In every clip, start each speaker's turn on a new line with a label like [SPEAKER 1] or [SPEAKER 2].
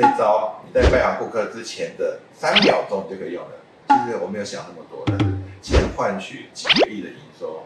[SPEAKER 1] 这招你在拜访顾客之前的三秒钟就可以用了。其实我没有想那么多，但是先换取几个亿的营收。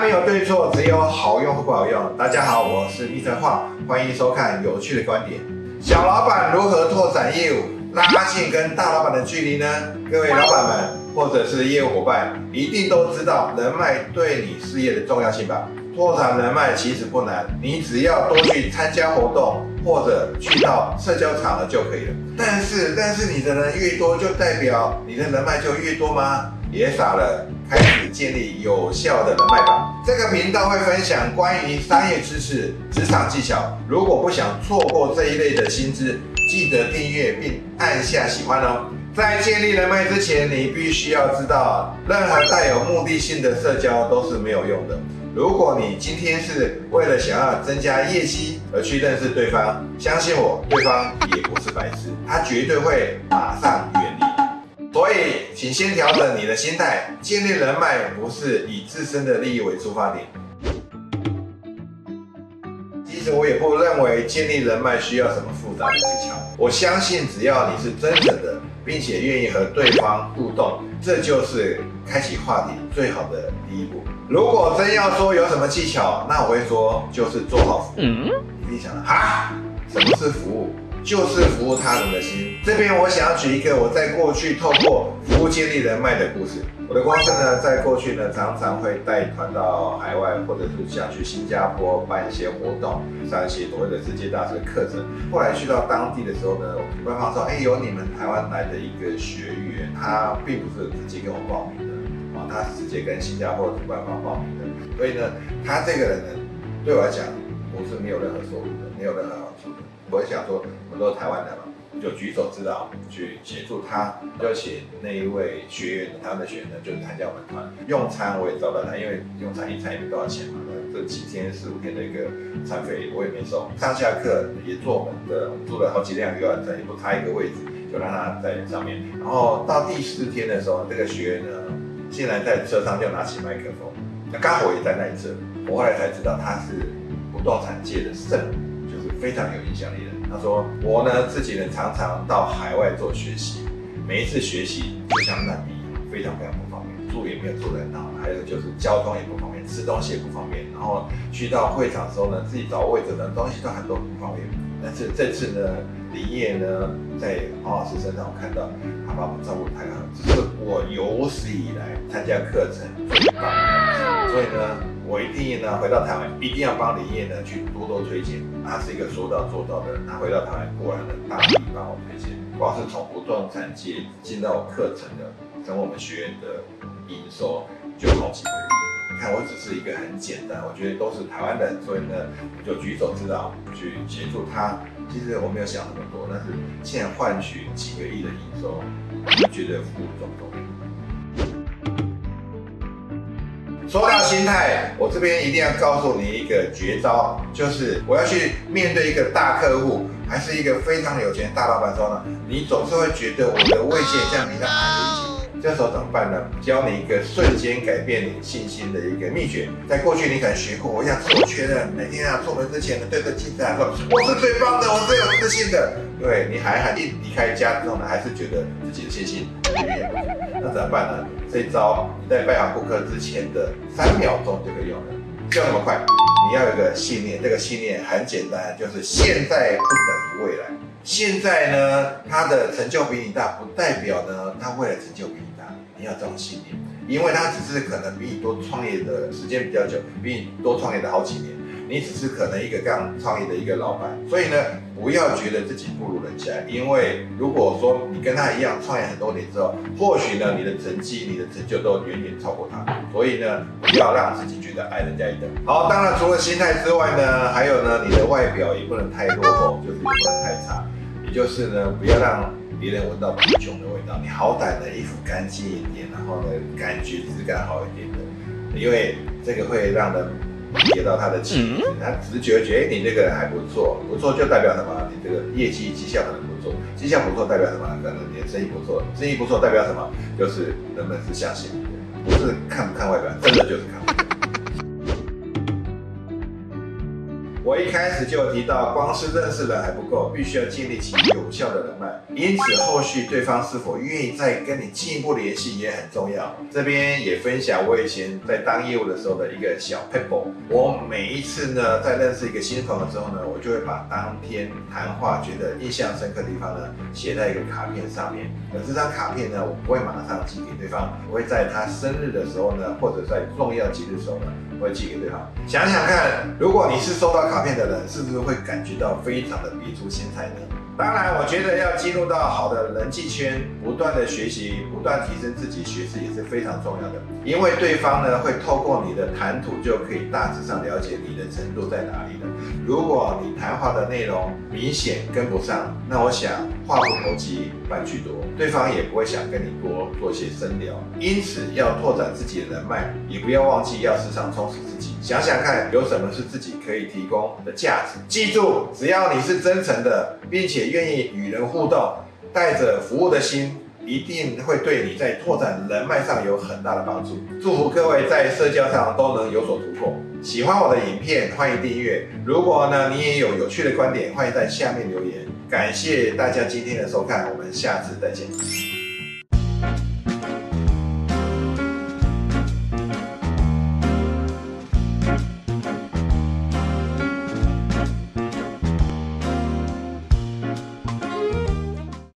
[SPEAKER 1] 没有对错，只有好用和不好用。大家好，我是密成化，欢迎收看有趣的观点。小老板如何拓展业务，拉近跟大老板的距离呢？各位老板们或者是业务伙伴，一定都知道人脉对你事业的重要性吧？拓展人脉其实不难，你只要多去参加活动或者去到社交场合就可以了。但是，但是你的人越多，就代表你的人脉就越多吗？别傻了，开始建立有效的人脉吧。这个频道会分享关于商业知识、职场技巧。如果不想错过这一类的新知，记得订阅并按下喜欢哦。在建立人脉之前，你必须要知道，任何带有目的性的社交都是没有用的。如果你今天是为了想要增加业绩而去认识对方，相信我，对方也不是白痴，他绝对会马上远离。所以，请先调整你的心态，建立人脉不是以自身的利益为出发点。其实我也不认为建立人脉需要什么复杂的技巧。我相信，只要你是真诚的，并且愿意和对方互动，这就是开启话题最好的第一步。如果真要说有什么技巧，那我会说就是做好服务。你一定想了哈，什么是服务？就是服务他人的心。这边我想要举一个我在过去透过服务建立人脉的故事。我的公司呢，在过去呢，常常会带团到海外，或者是想去新加坡办一些活动，上一些所谓的世界大师的课程。后来去到当地的时候呢，官方说，哎，有你们台湾来的一个学员，他并不是直接跟我报名的，啊，他是直接跟新加坡主办方报名的。所以呢，他这个人呢，对我来讲，我是没有任何收入的，没有任何好处的。我想说，我们都是台湾人嘛，就举手之劳去协助他，就请那一位学员，他的学员呢，就参加我们团用餐，我也招待他，因为用餐一餐也没多少钱嘛，那这几天四五天的一个餐费我也没收，上下课也坐我们的，我们租了好几辆游览车，也不差一个位置，就让他在上面。然后到第四天的时候，这个学员呢，竟然在车上就拿起麦克风，那刚好我也在那一侧，我后来才知道他是不动产界的圣。非常有影响力的。他说：“我呢自己呢常常到海外做学习，每一次学习就像难民一样，非常非常不方便，住也没有住得很好，还有就是交通也不方便，吃东西也不方便。然后去到会场的时候呢，自己找位置呢，东西都很多不方便。但是这次呢，林业呢在黄老师身上，我看到他把我照顾太好，这是我有史以来参加课程最棒的。所以呢。”我一定呢回到台湾，一定要帮林业呢去多多推荐。他是一个说到做到的人。他回到台湾，果然呢大力帮我推荐。光是从不动产界进到课程的，成为我们学院的营收就好几个亿。你看，我只是一个很简单，我觉得都是台湾人，所以呢就举手之劳去协助他。其实我没有想那么多，但是现在换取几个亿的营收，你觉得负重不说到心态，我这边一定要告诉你一个绝招，就是我要去面对一个大客户，还是一个非常有钱的大老板时候呢，你总是会觉得我的位阶像比他矮了一些。这时候怎么办呢？教你一个瞬间改变你信心的一个秘诀。在过去你可能学过，我要自我确认，每天啊出门之前呢，对着镜子说我是最棒的，我最有自信的。对你还还一离开家之后呢，还是觉得自己的信心。那怎么办呢？这一招你在拜访顾客之前的三秒钟就可以用了，就那么快。你要有个信念，这个信念很简单，就是现在不等于未来。现在呢，他的成就比你大，不代表呢他未来成就比你大。你要这种信念，因为他只是可能比你多创业的时间比较久，比你多创业的好几年。你只是可能一个刚创业的一个老板，所以呢，不要觉得自己不如人家，因为如果说你跟他一样创业很多年之后，或许呢，你的成绩、你的成就都远远超过他。所以呢，不要让自己觉得矮人家一等。好，当然除了心态之外呢，还有呢，你的外表也不能太落后，就是也不能太差，也就是呢，不要让别人闻到贫穷的味道。你好歹呢衣服干净一点，然后呢感觉质感好一点的，因为这个会让人理解到他的气质，他直觉觉得你这个人还不错，不错就代表什么？你这个业绩绩效可能不错，绩效不错代表什么？可能你的生意不错，生意不错代表什么？就是人们是相信你的，不是看不看外表，真的就是看。我一开始就提到，光是认识人还不够，必须要建立起有效的人脉。因此，后续对方是否愿意再跟你进一步联系也很重要。这边也分享我以前在当业务的时候的一个小 pebble。我每一次呢，在认识一个新朋友之后呢，我就会把当天谈话觉得印象深刻的地方呢，写在一个卡片上面。而这张卡片呢，我不会马上寄给对方，我会在他生日的时候呢，或者在重要节日的时候呢。会寄给对方。想想看，如果你是收到卡片的人，是不是会感觉到非常的别出心裁呢？当然，我觉得要进入到好的人际圈，不断的学习，不断提升自己学识也是非常重要的。因为对方呢，会透过你的谈吐，就可以大致上了解你的程度在哪里了。如果你谈话的内容明显跟不上，那我想话不投机半句多，对方也不会想跟你多做些深聊。因此，要拓展自己的人脉，也不要忘记要时常充实自己。想想看，有什么是自己可以提供的价值？记住，只要你是真诚的，并且愿意与人互动，带着服务的心，一定会对你在拓展人脉上有很大的帮助。祝福各位在社交上都能有所突破。喜欢我的影片，欢迎订阅。如果呢，你也有有趣的观点，欢迎在下面留言。感谢大家今天的收看，我们下次再见。